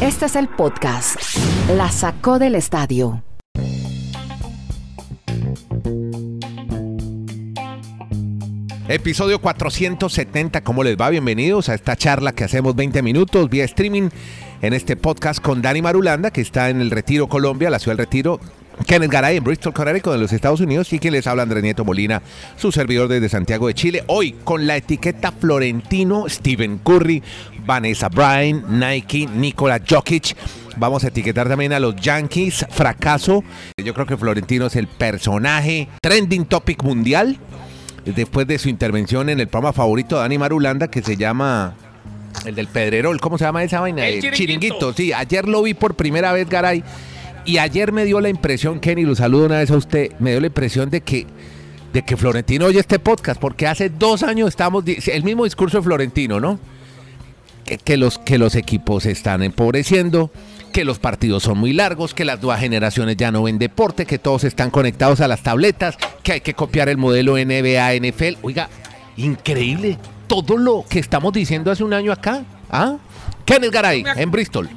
Este es el podcast. La sacó del estadio. Episodio 470, ¿cómo les va? Bienvenidos a esta charla que hacemos 20 minutos vía streaming en este podcast con Dani Marulanda, que está en el Retiro, Colombia, la ciudad del Retiro. Kenneth Garay en Bristol, Connecticut, en los Estados Unidos. Y quien les habla, Andrés Nieto Molina, su servidor desde Santiago de Chile. Hoy con la etiqueta Florentino, Stephen Curry, Vanessa Bryan, Nike, Nikola Jokic. Vamos a etiquetar también a los Yankees. Fracaso. Yo creo que Florentino es el personaje trending topic mundial después de su intervención en el programa favorito de Dani Marulanda que se llama el del Pedrerol, ¿cómo se llama esa vaina? El Chiringuito. Sí, ayer lo vi por primera vez, Garay, y ayer me dio la impresión, Kenny, lo saludo una vez a usted, me dio la impresión de que de que Florentino oye este podcast, porque hace dos años estamos, el mismo discurso de Florentino, ¿no? Que, que los, que los equipos se están empobreciendo, que los partidos son muy largos, que las nuevas generaciones ya no ven deporte, que todos están conectados a las tabletas, que hay que copiar el modelo NBA, NFL. Oiga, increíble todo lo que estamos diciendo hace un año acá. ¿Ah? Kenneth Garay, en Bristol.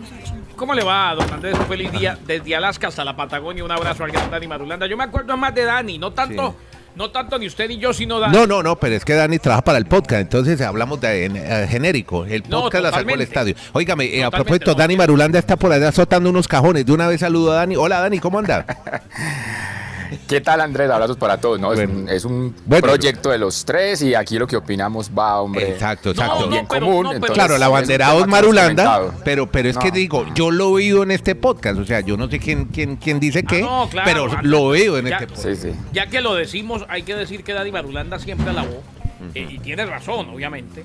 ¿Cómo le va, don Andrés? Un feliz día desde Alaska hasta la Patagonia. Un abrazo al gran Dani Marulanda. Yo me acuerdo más de Dani, no tanto, no tanto ni usted ni yo, sino Dani. No, no, no, pero es que Dani trabaja para el podcast, entonces hablamos de en, eh, genérico. El No, podcast la sacó el estadio. Óigame, eh, a propósito, no. Dani Marulanda está por allá azotando unos cajones. De una vez saludo a Dani. Hola, Dani, ¿cómo anda? ¿Qué tal Andrés? Abrazos para todos. ¿no? Es un, es un Bueno. proyecto de los tres y aquí lo que opinamos va, hombre. Exacto, No, exacto. un bien pero- común. no, pero- entonces Claro, la banderada es Marulanda, pero, pero es que No. digo, yo lo he oído en este podcast, o sea, yo no sé quién, quién, quién dice qué, no, claro, pero Andrés, lo veo en ya- este podcast. Sí, sí. Ya que lo decimos, hay que decir que Dani Marulanda siempre alabó, eh, y tiene razón, obviamente,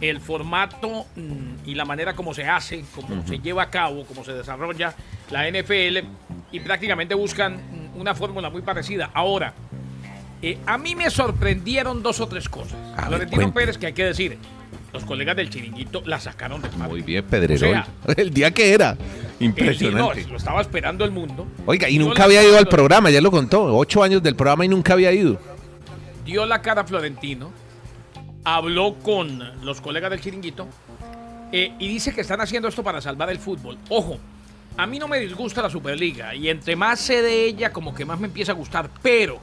el formato mm, y la manera como se hace, como se lleva a cabo, cómo se desarrolla la NFL, y prácticamente buscan mm, una fórmula muy parecida. Ahora, eh, a mí me sorprendieron dos o tres cosas. A Florentino cuente. Pérez, que hay que decir, los colegas del chiringuito la sacaron del. Muy bien, Pedrerol. O sea, el día que era, no, impresionante. lo estaba esperando el mundo. Oiga, y Dio nunca había ido al programa, ya lo contó, ocho años del programa y nunca había ido. dio la cara a Florentino, habló con los colegas del chiringuito eh, y dice que están haciendo esto para salvar el fútbol. Ojo, a mí no me disgusta la Superliga y entre más sé de ella, como que más me empieza a gustar, pero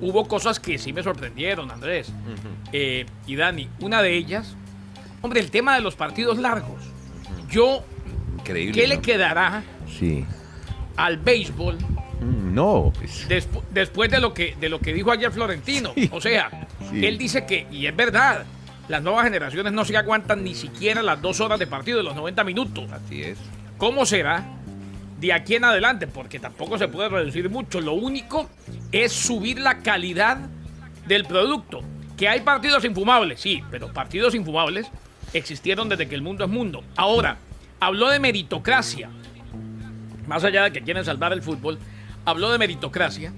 hubo cosas que sí me sorprendieron, Andrés eh, y Dani. Una de ellas, hombre, el tema de los partidos largos. Yo, Increíble. ¿qué le quedará Sí. al béisbol Mm, No, pues, Despu- después de lo que de lo que dijo ayer Florentino. Sí. O sea, Sí. él dice que, y es verdad, las nuevas generaciones no se aguantan ni siquiera las dos horas de partido de los 90 minutos. así es. ¿Cómo será de aquí en adelante? Porque tampoco se puede reducir mucho. Lo único es subir la calidad del producto. Que hay partidos infumables, sí, pero partidos infumables existieron desde que el mundo es mundo. Ahora, habló de meritocracia. Más allá de que quieren salvar el fútbol, habló de meritocracia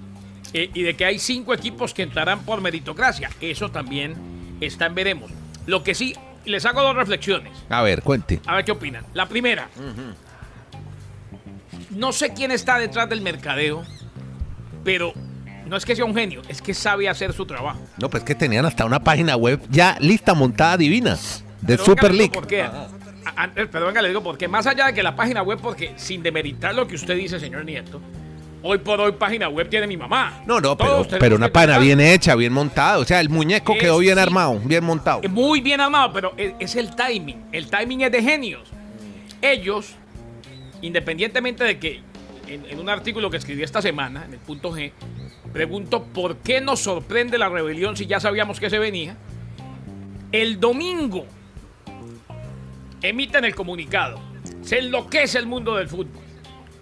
eh, y de que hay cinco equipos que entrarán por meritocracia. Eso también está en veremos. Lo que sí, les hago dos reflexiones. A ver, cuente. A ver qué opinan. La primera. No sé quién está detrás del mercadeo, pero no es que sea un genio, es que sabe hacer su trabajo. No, pues que tenían hasta una página web ya lista, montada, divina, de Pero Super League. ¿Por qué? A- Andrés, pero venga, le digo porque más allá de que la página web, porque sin demeritar lo que usted dice, señor Nieto, hoy por hoy página web tiene mi mamá. No, no, pero, Todos pero una pensar- bien hecha, bien montada. O sea, el muñeco Es- quedó bien sí. armado, bien montado. Es Muy bien armado, pero es, es el timing. El timing es de genios. Ellos, independientemente de que en, en un artículo que escribí esta semana, en el punto G, pregunto por qué nos sorprende la rebelión si ya sabíamos que se venía. El domingo emiten el comunicado. Se enloquece el mundo del fútbol.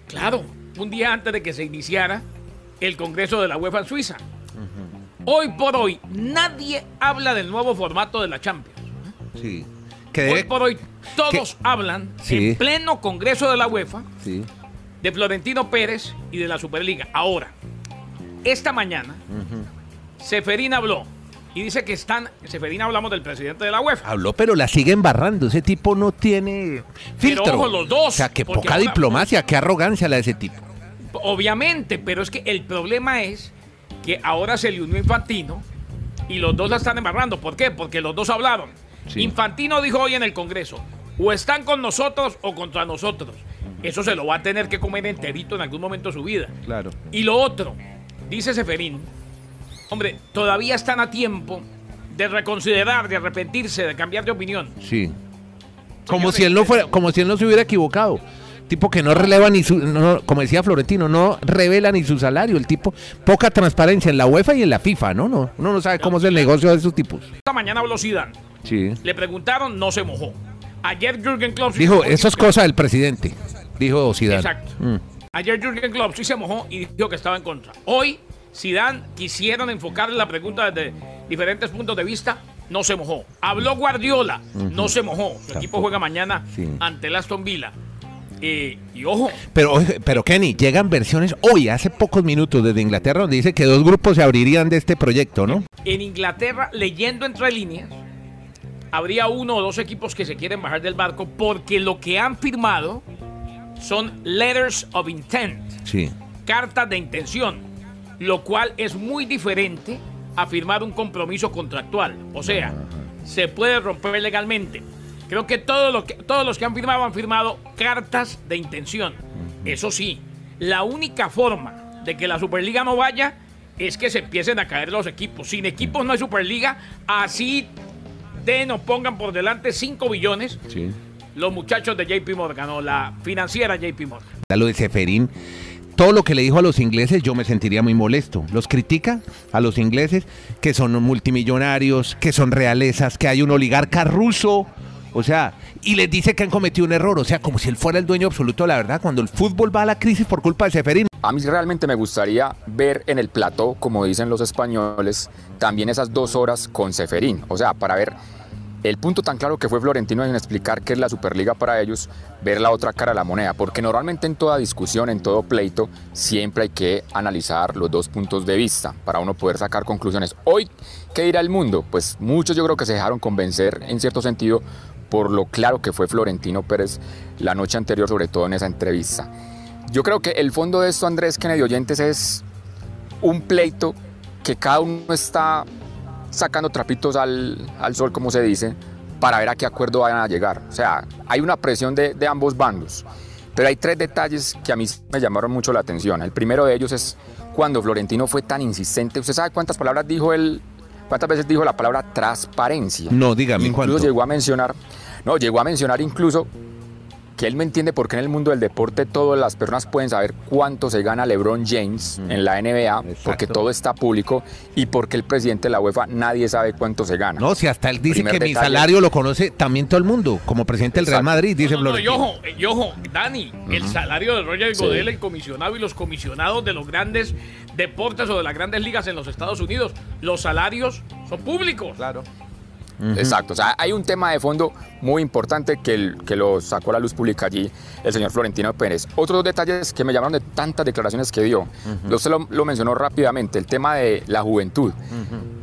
Claro, un día antes de que se iniciara el Congreso de la UEFA en Suiza. Hoy por hoy, nadie habla del nuevo formato de la Champions. Sí. Que Hoy por hoy, todos hablan Sí. en pleno Congreso de la UEFA Sí. de Florentino Pérez y de la Superliga. Ahora, esta mañana, Seferín habló y dice que están. Seferín hablamos del presidente de la UEFA. Habló, pero la siguen barrando. Ese tipo no tiene filtro. ojo, los dos, O sea, qué porque poca diplomacia, qué arrogancia la de ese tipo. Obviamente, pero es que el problema es que ahora se le unió Infantino y los dos la están embarrando. ¿Por qué? Porque los dos hablaron. Sí. Infantino dijo hoy en el Congreso, O están con nosotros o contra nosotros. Eso se lo va a tener que comer enterito en algún momento de su vida. Claro. Y lo otro, dice Seferín, hombre, todavía están a tiempo de reconsiderar, de arrepentirse, de cambiar de opinión. Sí. Como si él no fuera, como si él no se hubiera equivocado. Tipo que no releva ni su, no, como decía Florentino, no revela ni su salario. El tipo, poca transparencia en la UEFA y en la FIFA, ¿no? no uno no sabe cómo es el negocio de esos tipos. Esta mañana habló Zidane. Sí. Le preguntaron, no se mojó. Ayer Jürgen Klopp Dijo, eso es cosa del presidente. Dijo Zidane. Exacto. Mm. Ayer Jürgen Klopp sí se mojó y dijo que estaba en contra. Hoy, Zidane quisieron enfocarle la pregunta desde diferentes puntos de vista, no se mojó. Habló Guardiola, no se mojó. Su equipo juega mañana Sí. ante el Aston Villa. Eh, y ojo, Pero, pero Kenny, llegan versiones hoy, hace pocos minutos desde Inglaterra, donde dice que dos grupos se abrirían de este proyecto, ¿no? en Inglaterra, leyendo entre líneas, habría uno o dos equipos que se quieren bajar del barco porque lo que han firmado son letters of intent. Sí. cartas de intención, lo cual es muy diferente a firmar un compromiso contractual. O sea, se puede romper legalmente. Creo que todos los que, todos los que han firmado han firmado cartas de intención. Eso sí, la única forma de que la Superliga no vaya es que se empiecen a caer los equipos. Sin equipos no hay Superliga, así den o pongan por delante 5 billones Sí. los muchachos de JP Morgan o la financiera JP Morgan. Lo de Seferín, todo lo que le dijo a los ingleses, yo me sentiría muy molesto. Los critica a los ingleses que son multimillonarios, que son realezas, que hay un oligarca ruso. O sea, y les dice que han cometido un error. O sea, como si él fuera el dueño absoluto la verdad. Cuando el fútbol va a la crisis por culpa de Seferín. A mí realmente me gustaría ver en el plató, como dicen los españoles, también esas dos horas con Seferín. O sea, para ver el punto tan claro que fue Florentino en explicar qué es la Superliga para ellos, ver la otra cara de la moneda. Porque normalmente en toda discusión, en todo pleito, siempre hay que analizar los dos puntos de vista para uno poder sacar conclusiones. Hoy, ¿qué dirá el mundo? Pues muchos yo creo que se dejaron convencer en cierto sentido por lo claro que fue Florentino Pérez la noche anterior, sobre todo en esa entrevista. Yo creo que el fondo de esto, Andrés Kennedy Oyentes, es un pleito que cada uno está sacando trapitos al, al sol, como se dice, para ver a qué acuerdo vayan a llegar. O sea, hay una presión de, de ambos bandos. Pero hay tres detalles que a mí me llamaron mucho la atención. El primero de ellos es cuando Florentino fue tan insistente. ¿Usted sabe cuántas palabras dijo él? ¿Cuántas veces dijo la palabra transparencia? No, dígame, Incluso ¿cuánto? llegó a mencionar, no, llegó a mencionar incluso que él me entiende por qué en el mundo del deporte todas las personas pueden saber cuánto se gana LeBron James en la NBA, porque todo está público, y porque el presidente de la UEFA nadie sabe cuánto se gana. No, si hasta él dice Primer que mi salario lo conoce también todo el mundo, como presidente del Real. Madrid, dice No, no, no, y ojo, y ojo, Dani, el salario de Roger Sí. Godel, el comisionado y los comisionados de los grandes deportes o de las grandes ligas en los Estados Unidos, los salarios son públicos. Claro. Exacto, o sea, hay un tema de fondo muy importante que, el- que lo sacó a la luz pública allí el señor Florentino Pérez. Otros dos detalles que me llamaron de tantas declaraciones que dio, usted lo, lo mencionó rápidamente, el tema de la juventud.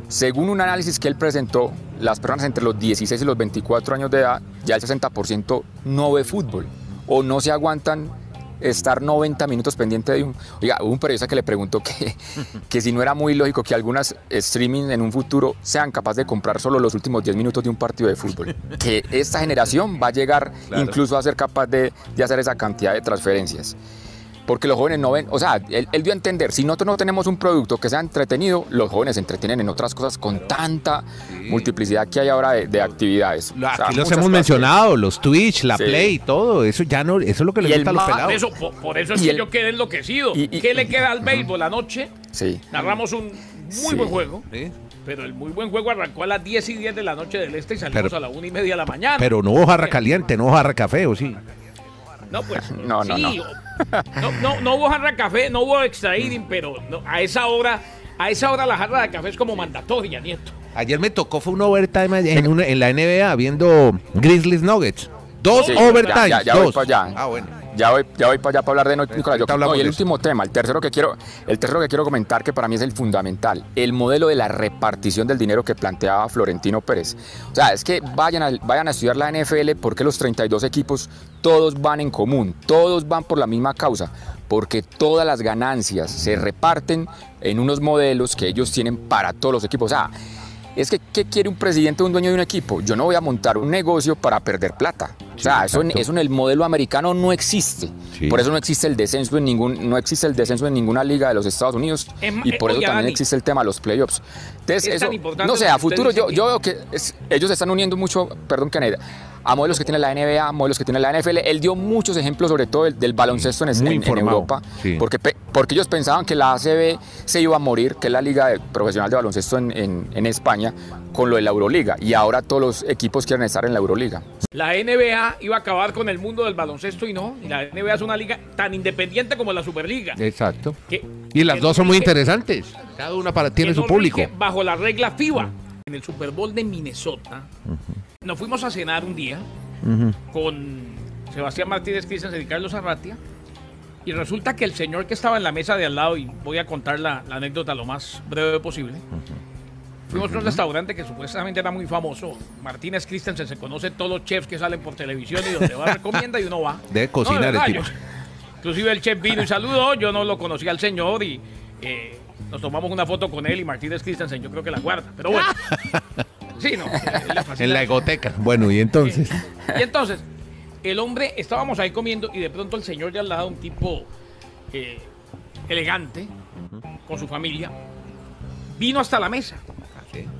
Según un análisis que él presentó, las personas entre los 16 y los 24 años de edad, ya el 60% no ve fútbol o no se aguantan estar 90 minutos pendiente de un... Oiga, hubo un periodista que le preguntó que, que si no era muy lógico que algunas streaming en un futuro sean capaces de comprar solo los últimos 10 minutos de un partido de fútbol. Que esta generación va a llegar incluso a ser capaz de, de hacer esa cantidad de transferencias. Porque los jóvenes no ven, o sea, él, él dio a entender, si nosotros no tenemos un producto que sea entretenido, los jóvenes se entretienen en otras cosas con tanta multiplicidad que hay ahora de, de actividades. Lo- O sea, Aquí los hemos que- mencionado, los Twitch, la Sí. Play, todo. Eso ya no, eso es lo que le gusta a los pelados. Por eso, por, por eso es Y que el- yo quedé enloquecido. y- y- ¿Qué le queda al béisbol anoche? Sí. Narramos un muy Sí. buen juego, Sí. pero el muy buen juego arrancó a las 10 y 10 de la noche del este y salimos Pero- a la 1 y media de la mañana. Pero no hubo jarra caliente, no hubo jarra café, ¿o sí? No, pues. No, no, sí, no. No, no, no hubo jarra de café, no hubo extra trading, pero no, a esa hora, a esa hora la jarra de café es como mandatoria, nieto. Ayer me tocó, fue un overtime en, una- en la NBA viendo Grizzlies Nuggets. Dos Sí, overtimes, ya- ya voy dos. para allá. Ah, bueno. Ya voy, ya voy para allá para hablar de no- Nicolás Jokic. No, y el último tema, el tercero que quiero, el tercero que quiero comentar que para mí es el fundamental, el modelo de la repartición del dinero que planteaba Florentino Pérez. O sea, es que vayan a, vayan a estudiar la NFL porque los 32 equipos todos van en común, todos van por la misma causa, porque todas las ganancias se reparten en unos modelos que ellos tienen para todos los equipos. O sea, es que ¿qué quiere un presidente o un dueño de un equipo? Yo no voy a montar un negocio para perder plata. O sea, eso en, eso en el modelo americano no existe. Sí. Por eso no existe el descenso en ningún, no existe el descenso en ninguna liga de los Estados Unidos Es ma- y por eh, eso oye, también Dani, existe el tema de los playoffs. Entonces, es tan eso, importante no sé, a futuro yo, yo veo que es- ellos se están uniendo mucho, perdón Kenneth, a modelos que tiene la NBA, modelos que tiene la NFL. Él dio muchos ejemplos sobre todo del, del baloncesto en, en- Europa, sí. porque, porque ellos pensaban que la ACB se iba a morir, que es la liga de- profesional de baloncesto en, en- en España, con lo de la Euroliga. Y ahora todos los equipos quieren estar en la Euroliga. La NBA iba a acabar con el mundo del baloncesto y no. Y la NBA es una liga tan independiente como la Superliga. Exacto. que- Y las dos son muy interesantes. Cada una para, tiene su no público. Bajo la regla FIBA. En el Super Bowl de Minnesota, nos fuimos a cenar un día con Sebastián Martínez Christensen y Carlos Arratia. Y resulta que el señor que estaba en la mesa de al lado, y voy a contar la, la anécdota lo más breve posible. Fuimos a un restaurante que supuestamente era muy famoso. Martínez Christensen se conoce todos los chefs que salen por televisión y donde va recomienda y uno va. No, cocinar el tipo. yo- inclusive el chef vino y saludó. Yo no lo conocía al señor y eh, nos tomamos una foto con él y Martínez Christensen. Yo creo que la guarda. Pero bueno. Sí, no. eh. En la egoteca. Bueno, y entonces. Y entonces, el hombre, estábamos ahí comiendo y de pronto el señor de al lado, un tipo eh, elegante, con su familia, vino hasta la mesa.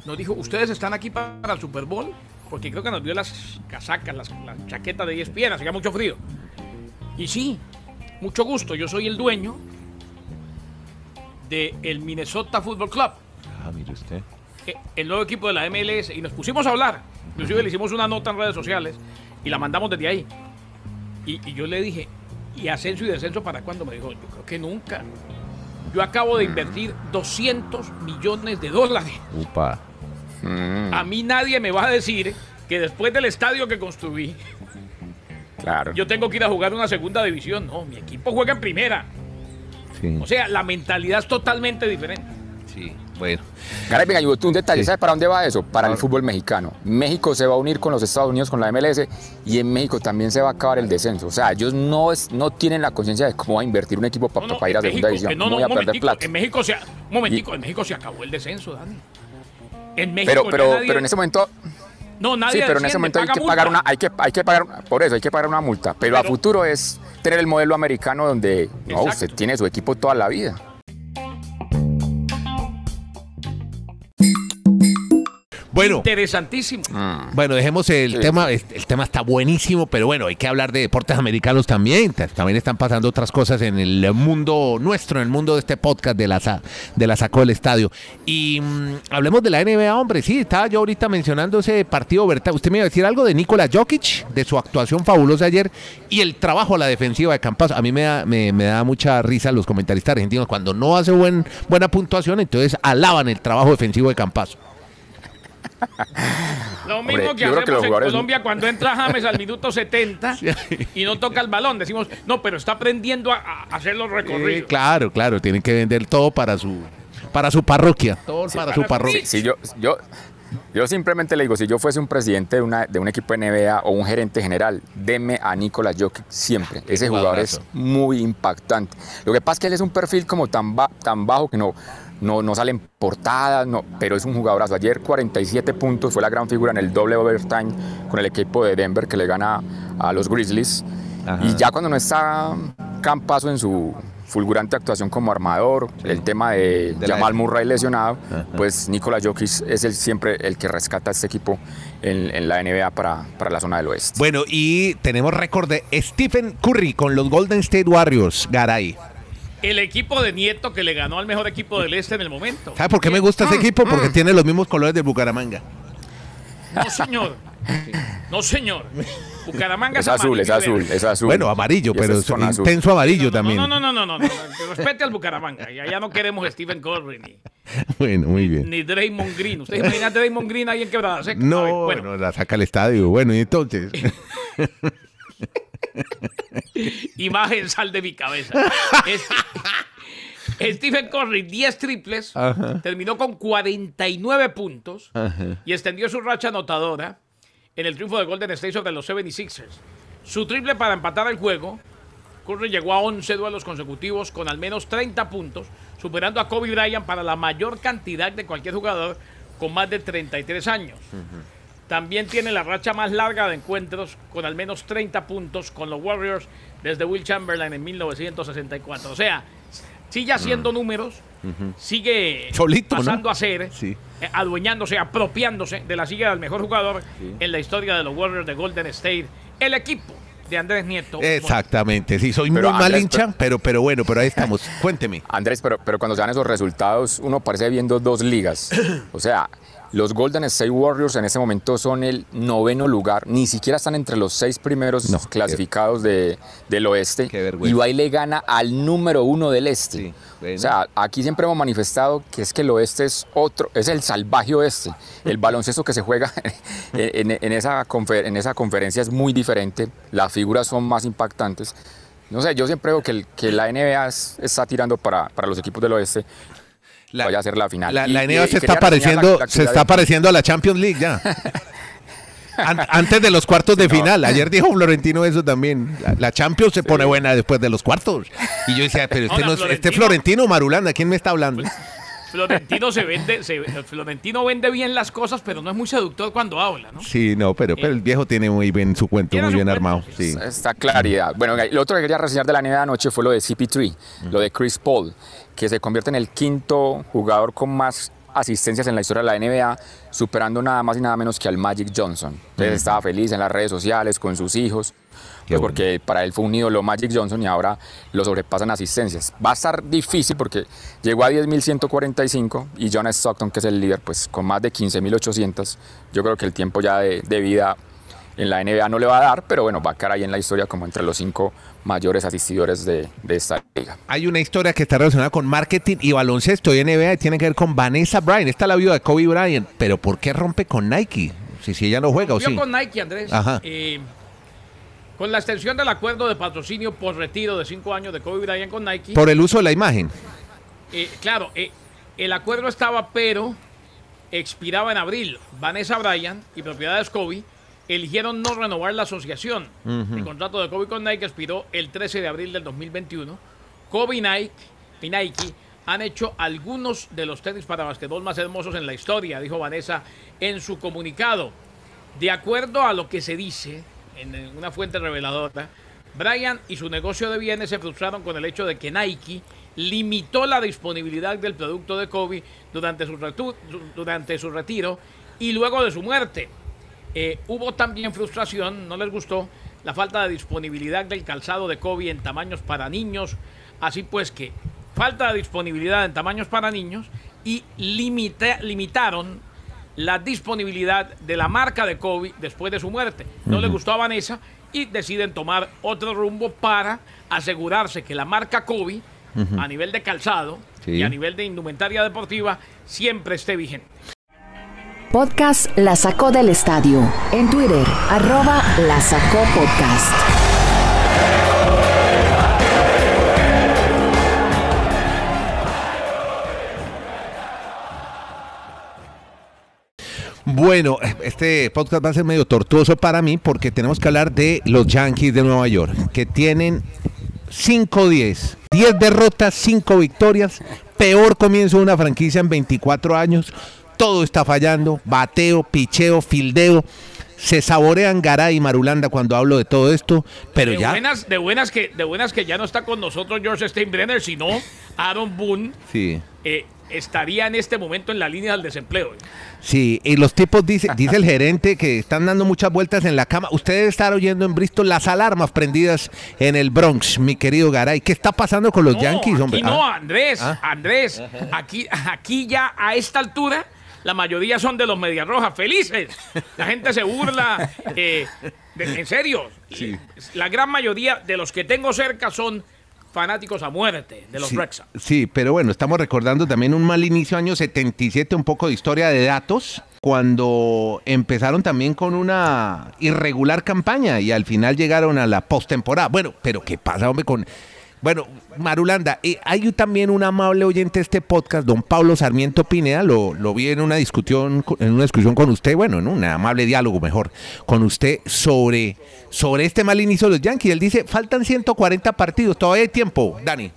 Nos dijo, ¿ustedes están aquí para el Super Bowl? Porque creo que nos dio las casacas, las, las chaquetas de E 10 hacía mucho frío. Y sí, mucho gusto, yo soy el dueño del el Minnesota Football Club Ah, mire usted. Eh, el nuevo equipo de la MLS y nos pusimos a hablar. Inclusive le hicimos una nota en redes sociales y la mandamos desde ahí. Y, y yo le dije, ¿y ascenso y descenso para cuándo? Me dijo, yo creo que nunca. Yo acabo de invertir 200 millones de dólares. Upa. A mí nadie me va a decir que después del estadio que construí, Claro. yo tengo que ir a jugar una segunda división. No, mi equipo juega en primera. Sí. O sea, la mentalidad es totalmente diferente. sí. Bueno. Garay, venga, un detalle, Sí. ¿sabe para dónde va eso? Para el fútbol mexicano. México se va a unir con los Estados Unidos, con la MLS, y en México también se va a acabar el descenso. O sea, ellos no, es, no tienen la conciencia de cómo va a invertir un equipo para No, no, ir a segunda México, división. no, No, no, voy a un perder momentico, plata. En México se, un momentico, en México se acabó el descenso, Dani. En México Pero, pero, nadie- pero en ese momento, no, nadie sí, pero en ese momento hay que pagar una, hay que, hay que pagar, por eso hay que pagar una multa. Pero, a Pero- futuro es tener el modelo americano donde no, Exacto. usted tiene su equipo toda la vida. Bueno. Interesantísimo. Bueno, dejemos el Sí. tema, el tema está buenísimo, pero bueno, hay que hablar de deportes americanos también. Ta- También están pasando otras cosas en el mundo nuestro, en el mundo de este podcast de la, de la sacó del estadio. Y mm, hablemos de la NBA, hombre. Sí, estaba yo ahorita mencionando ese partido, ¿verdad? Usted me iba a decir algo de Nikola Jokic, de su actuación fabulosa ayer y el trabajo a la defensiva de Campazo. A mí me da, me, me da mucha risa los comentaristas argentinos cuando no hace buen, buena puntuación, entonces alaban el trabajo defensivo de Campazo. Lo mismo que hacemos en jugadores- Colombia cuando entra James al minuto 70 y no toca el balón. Decimos, no, pero está aprendiendo a, a hacer los Sí, recorridos. claro, claro, tienen que vender todo para su para su parroquia, todo para su parroquia. sí. Si yo, yo, yo simplemente le digo, si yo fuese un presidente de, una, de un equipo de NBA o un gerente general, deme a Nicolás Jokic siempre. Ese jugador es muy impactante. Lo que pasa es que él es un perfil como tan, ba- tan bajo que no, no, no salen portadas, no, pero es un jugadorazo. Ayer 47 puntos, fue la gran figura en el doble overtime con el equipo de Denver que le gana a los Grizzlies. Ajá. Y ya cuando no está Campazo en su fulgurante actuación como armador, el tema de, De Jamal Murray lesionado, Ajá. pues Nikola Jokic es el, siempre el que rescata a este equipo en, en la NBA para, para la zona del oeste. Bueno, y tenemos récord de Stephen Curry con los Golden State Warriors, Garay. El equipo de Nieto que le ganó al mejor equipo del este en el momento. ¿Sabe por qué me gusta ese equipo? Porque tiene los mismos colores de Bucaramanga. No, señor. No, señor. Bucaramanga es azul, es amarillo y azul, es azul. Bueno, amarillo, pero es con azul. intenso amarillo No, también. No, no, no, no, no, no. Respete al Bucaramanga. Y allá no queremos Stephen Curry ni, Bueno, muy bien. ni Draymond Green. ¿Usted imagina a Draymond Green ahí en Quebrada Seca? No, A ver, bueno, bueno, la saca al estadio. Bueno, y entonces. imagen sal de mi cabeza. Este- Stephen Curry, 10 triples, Ajá. terminó con 49 puntos Ajá. y extendió su racha anotadora en el triunfo de Golden State sobre los 76ers. Su triple para empatar el juego, Curry llegó a 11 duelos consecutivos con al menos 30 puntos, superando a Kobe Bryant para la mayor cantidad de cualquier jugador con más de 33 años. También tiene la racha más larga de encuentros con al menos 30 puntos con los Warriors desde Will Chamberlain en 1964. O sea, sigue haciendo números, sigue Solito, ¿no? pasando a ser, Sí. eh, adueñándose, apropiándose de la silla del mejor jugador en la historia de los Warriors de Golden State, el equipo de Andrés Nieto. Exactamente, sí, soy Pero, muy mal hincha, pero, pero bueno, pero ahí estamos. Cuénteme. Andrés, pero, pero cuando se dan esos resultados, uno parece viendo dos ligas. O sea, los Golden State Warriors en este momento son el noveno lugar, ni siquiera están entre los seis primeros No, clasificados de- del oeste. Y va y le gana al número uno del este. Sí, bueno. O sea, aquí siempre hemos manifestado que es que el oeste es otro, es el salvaje oeste. El baloncesto que se juega en, en- en esa confer- en esa conferencia es muy diferente, las figuras son más impactantes. No sé, yo siempre veo que, el- que la NBA es- está tirando para, para los equipos del oeste. Vaya a ser la final. La, Y- la NBA se está la- pareciendo, la se está pareciendo a la Champions League ya. An- Antes de los cuartos de no. final. Ayer dijo Florentino eso también. La, la Champions se pone buena después de los cuartos. Y yo decía, pero este, no es- este Florentino- Florentino Marulanda, ¿quién me está hablando? Florentino se vende, se- Florentino vende bien las cosas, pero no es muy seductor cuando habla, ¿no? Sí, no, pero, pero el viejo tiene muy bien su cuento, muy su bien cuento, armado. sí. Esta claridad. Bueno, lo otro que quería reseñar de la NBA anoche fue lo de CP3, lo de Chris Paul, que se convierte en el quinto jugador con más asistencias en la historia de la NBA, superando nada más y nada menos que al Magic Johnson. Entonces estaba feliz en las redes sociales con sus hijos, pues porque para él fue un ídolo Magic Johnson y ahora lo sobrepasan asistencias. Va a estar difícil porque llegó a 10.145 y John Stockton, que es el líder, pues con más de 15.800. Yo creo que el tiempo ya de, de vida en la NBA no le va a dar, pero bueno, va a quedar ahí en la historia como entre los cinco mayores asistidores de, de esta liga. Hay una historia que está relacionada con marketing y baloncesto y NBA y tiene que ver con Vanessa Bryan. Esta es la viuda de Kobe Bryant. Pero ¿por qué rompe con Nike? Si, si ella no juega o Yo sí. con Nike, Andrés, Ajá. eh, con la extensión del acuerdo de patrocinio por retiro de cinco años de Kobe Bryant con Nike, Por el uso de la imagen. eh, claro, eh, el acuerdo estaba, pero expiraba en abril. Vanessa Bryan y propiedades Kobe eligieron no renovar la asociación. El contrato de Kobe con Nike expiró el 13 de abril del 2021. Kobe y Nike, y Nike han hecho algunos de los tenis para basquetbol más hermosos en la historia, dijo Vanessa en su comunicado. De acuerdo a lo que se dice en una fuente reveladora, Brian y su negocio de bienes se frustraron con el hecho de que Nike limitó la disponibilidad del producto de Kobe durante su, durante su retiro y luego de su muerte. Eh, hubo también frustración, no les gustó, la falta de disponibilidad del calzado de Kobe en tamaños para niños. Así pues que falta de disponibilidad en tamaños para niños y limita- limitaron la disponibilidad de la marca de Kobe después de su muerte. No le gustó a Vanessa y deciden tomar otro rumbo para asegurarse que la marca Kobe a nivel de calzado Sí. y a nivel de indumentaria deportiva siempre esté vigente. Podcast La Sacó del Estadio. En Twitter, arroba La Sacó Podcast. Bueno, este podcast va a ser medio tortuoso para mí porque tenemos que hablar de los Yankees de Nueva York, que tienen 5-10, 10 derrotas, 5 victorias, peor comienzo de una franquicia en 24 años, todo está fallando, bateo, picheo, fildeo, se saborean Garay y Marulanda cuando hablo de todo esto, pero de ya... buenas, de buenas que, de buenas que ya no está con nosotros George Steinbrenner, sino Aaron Boone Sí. eh, estaría en este momento en la línea del desempleo. Sí, y los tipos, dice, dice el gerente, que están dando muchas vueltas en la cama. Usted debe estar oyendo en Bristol las alarmas prendidas en el Bronx, mi querido Garay. ¿Qué está pasando con los No, Yankees, hombre? Aquí no, Ah, Andrés, Ah. Andrés, aquí, aquí ya a esta altura la mayoría son de los Medias Rojas, felices. La gente se burla, eh, de- en serio. La gran mayoría de los que tengo cerca son fanáticos a muerte de los sí, sí, pero bueno, estamos recordando también un mal inicio, año 77, un poco de historia de datos, cuando empezaron también con una irregular campaña y al final llegaron a la postemporada. Bueno, pero ¿qué pasa, hombre, con... Bueno, Marulanda, eh, hay también un amable oyente de este podcast, don Pablo Sarmiento Pineda, lo, lo vi en una discusión, en una discusión con usted, bueno, en un amable diálogo mejor, con usted sobre, sobre este mal inicio de los Yankees. Él dice, faltan 140 partidos, todavía hay tiempo, Dani.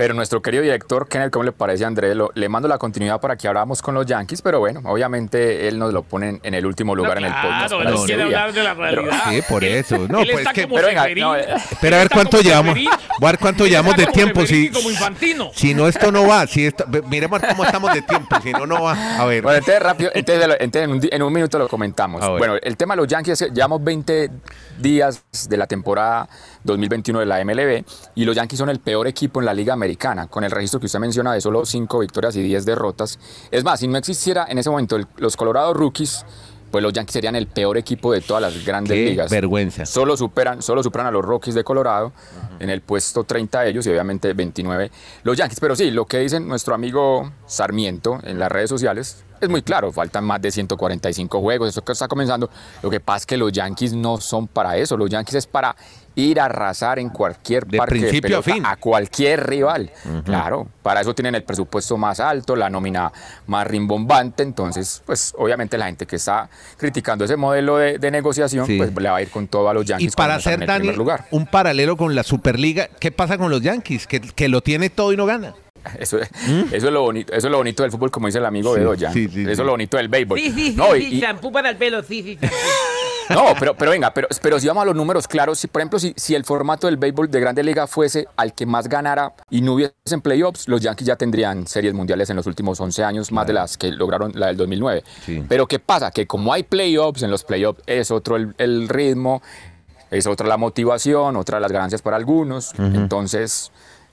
Pero nuestro querido director, Kenneth, ¿cómo le parece, Andrés? Lo- le mando la continuidad para que hablamos con los Yankees, pero bueno, obviamente él nos lo pone en el último lugar en el podcast. Claro, no, quiere hablar de la Pero- realidad. Sí, por eso. No, él pues está que- como pero venga, Seferín. no, eh, Pero a ver cuánto llevamos. Voy a ver cuánto llevamos de tiempo. Si, como Infantino. si no, esto no va. Si esto, miremos cómo estamos de tiempo. Si no, no va. A ver. Bueno, entonces rápido, entonces, en, un, di- en un minuto lo comentamos. Bueno, el tema de los Yankees es que llevamos 20 días de la temporada 2021 de la MLB y los Yankees son el peor equipo en la Liga Americana, con el registro que usted menciona de solo 5 victorias y 10 derrotas. Es más, si no existiera en ese momento el- los Colorado Rookies, pues los Yankees serían el peor equipo de todas las grandes Qué ligas. vergüenza. Solo superan, solo superan a los Rockies de Colorado en el puesto 30 ellos y obviamente 29 los Yankees. Pero sí, lo que dicen nuestro amigo Sarmiento en las redes sociales es muy claro. Faltan más de 145 juegos, eso que está comenzando. Lo que pasa es que los Yankees no son para eso. Los Yankees es para ir a arrasar en cualquier De parque de principio a fin. a cualquier rival. Claro, para eso tienen el presupuesto más alto, la nómina más rimbombante. Entonces, pues obviamente la gente que está criticando ese modelo de, de negociación, Sí. pues le va a ir con todo a los Y Yankees. para cuando están hacer, Dani, lugar. un paralelo con la Superliga, ¿qué pasa con los Yankees? Que, que lo tiene todo y no gana. Eso, es- eso es lo bonito, eso es lo bonito del fútbol, como dice el amigo ¿Mm? Sí, Bedoya. sí, sí, eso sí. es lo bonito del béisbol. Sí, sí, sí, no, sí, y- shampoo para el pelo, sí, sí, no, pero, pero venga, pero, pero si vamos a los números claros, si por ejemplo, si, si el formato del béisbol de Grande Liga fuese al que más ganara y no hubiesen playoffs, los Yankees ya tendrían series mundiales en los últimos 11 años, más de las que lograron la del 2009. Sí. Pero ¿qué pasa? Que como hay playoffs, en los playoffs es otro el, el ritmo, es otra la motivación, otra las ganancias para algunos. Entonces,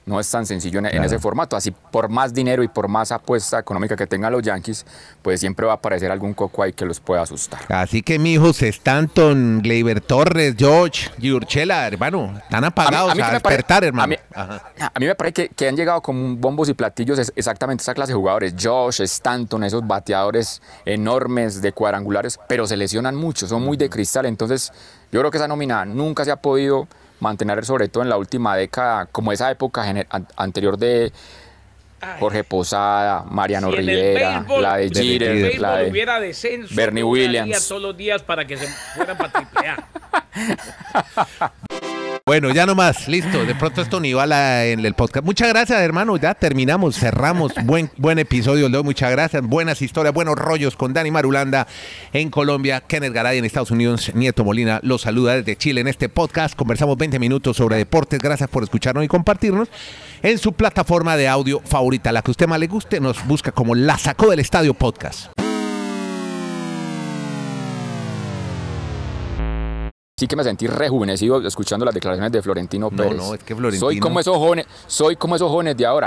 no es tan sencillo en, en ese formato. Así, por más dinero y por más apuesta económica que tengan los Yankees, pues siempre va a aparecer algún coco ahí que los pueda asustar. Así que, mi hijo, Stanton, Gleyber Torres, George, Giurchela, hermano, están apagados a, pare- despertar, a hermano. mí, a mí me parece que, que han llegado como bombos y platillos es- exactamente esa clase de jugadores. Josh, Stanton, esos bateadores enormes de cuadrangulares, pero se lesionan mucho, son muy de cristal. Entonces, yo creo que esa nómina nunca se ha podido mantener, sobre todo en la última década, como esa época anterior de Jorge Posada, Mariano Si Rivera, béisbol- la de Jeter, la de... hubiera descenso, Bernie Williams. todos los días para que se fueran para. Bueno, ya nomás, listo. De pronto esto ni va la- en el podcast. Muchas gracias, hermano. Ya terminamos, cerramos. Buen, buen episodio hoy. Muchas gracias. Buenas historias, buenos rollos con Dani Marulanda en Colombia, Kenneth Garay en Estados Unidos, Nieto Molina los saluda desde Chile en este podcast. Conversamos 20 minutos sobre deportes. Gracias por escucharnos y compartirnos en su plataforma de audio favorita, la que a usted más le guste. Nos busca como La Sacó del Estadio Podcast. Sí que me sentí rejuvenecido escuchando las declaraciones de Florentino No, Pérez. no, es que Florentino- Soy como esos jóvenes, soy como esos jóvenes de ahora.